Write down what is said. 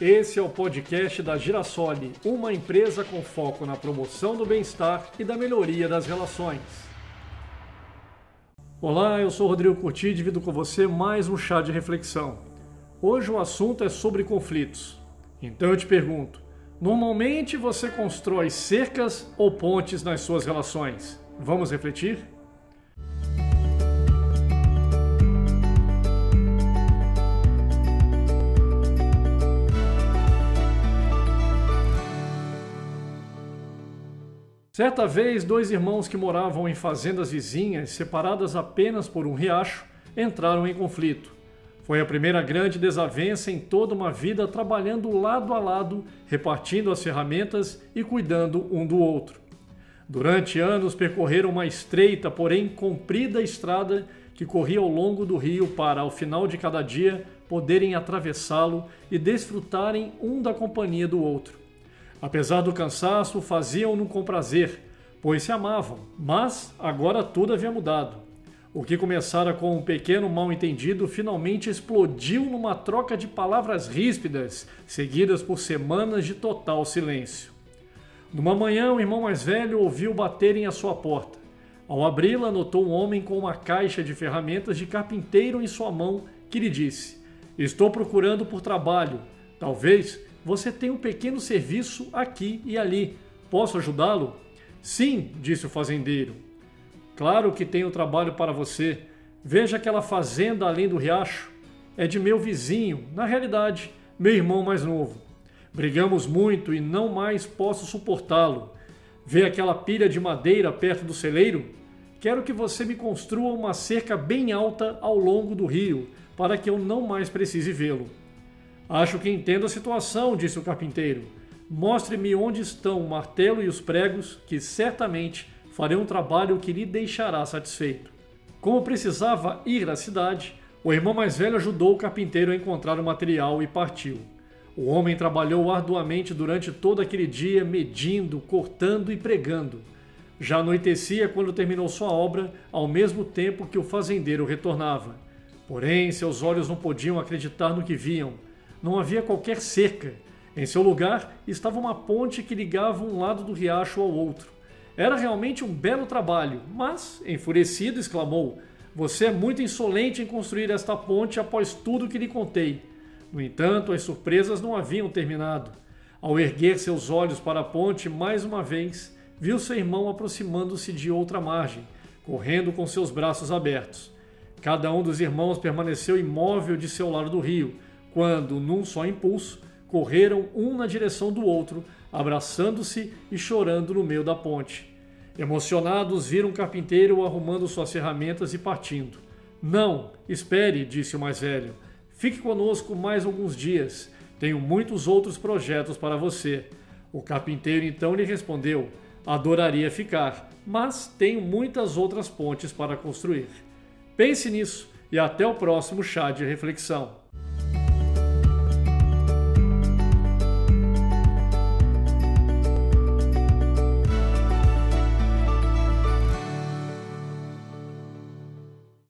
Esse é o podcast da Girasole, uma empresa com foco na promoção do bem-estar e da melhoria das relações. Olá, eu sou Rodrigo Curti e divido com você mais um chá de reflexão. Hoje o assunto é sobre conflitos. Então eu te pergunto: normalmente você constrói cercas ou pontes nas suas relações? Vamos refletir? Certa vez, dois irmãos que moravam em fazendas vizinhas, separadas apenas por um riacho, entraram em conflito. Foi a primeira grande desavença em toda uma vida trabalhando lado a lado, repartindo as ferramentas e cuidando um do outro. Durante anos percorreram uma estreita, porém comprida estrada que corria ao longo do rio para, ao final de cada dia, poderem atravessá-lo e desfrutarem um da companhia do outro. Apesar do cansaço, faziam-no com prazer, pois se amavam, mas agora tudo havia mudado. O que começara com um pequeno mal-entendido finalmente explodiu numa troca de palavras ríspidas, seguidas por semanas de total silêncio. Numa manhã, o irmão mais velho ouviu baterem à sua porta. Ao abri-la, notou um homem com uma caixa de ferramentas de carpinteiro em sua mão que lhe disse: Estou procurando por trabalho. Talvez você tem um pequeno serviço aqui e ali. Posso ajudá-lo? Sim, disse o fazendeiro. Claro que tenho trabalho para você. Veja aquela fazenda além do riacho. É de meu vizinho, na realidade, meu irmão mais novo. Brigamos muito e não mais posso suportá-lo. Vê aquela pilha de madeira perto do celeiro? Quero que você me construa uma cerca bem alta ao longo do rio, para que eu não mais precise vê-lo. Acho que entendo a situação, disse o carpinteiro. Mostre-me onde estão o martelo e os pregos, que certamente farei um trabalho que lhe deixará satisfeito. Como precisava ir à cidade, o irmão mais velho ajudou o carpinteiro a encontrar o material e partiu. O homem trabalhou arduamente durante todo aquele dia, medindo, cortando e pregando. Já anoitecia quando terminou sua obra, ao mesmo tempo que o fazendeiro retornava. Porém, seus olhos não podiam acreditar no que viam não havia qualquer cerca. Em seu lugar estava uma ponte que ligava um lado do riacho ao outro. Era realmente um belo trabalho, mas, enfurecido, exclamou: Você é muito insolente em construir esta ponte após tudo que lhe contei. No entanto, as surpresas não haviam terminado. Ao erguer seus olhos para a ponte mais uma vez, viu seu irmão aproximando-se de outra margem, correndo com seus braços abertos. Cada um dos irmãos permaneceu imóvel de seu lado do rio, quando, num só impulso, correram um na direção do outro, abraçando-se e chorando no meio da ponte. Emocionados, viram o carpinteiro arrumando suas ferramentas e partindo. Não, espere, disse o mais velho. Fique conosco mais alguns dias. Tenho muitos outros projetos para você. O carpinteiro então lhe respondeu: Adoraria ficar, mas tenho muitas outras pontes para construir. Pense nisso e até o próximo chá de reflexão.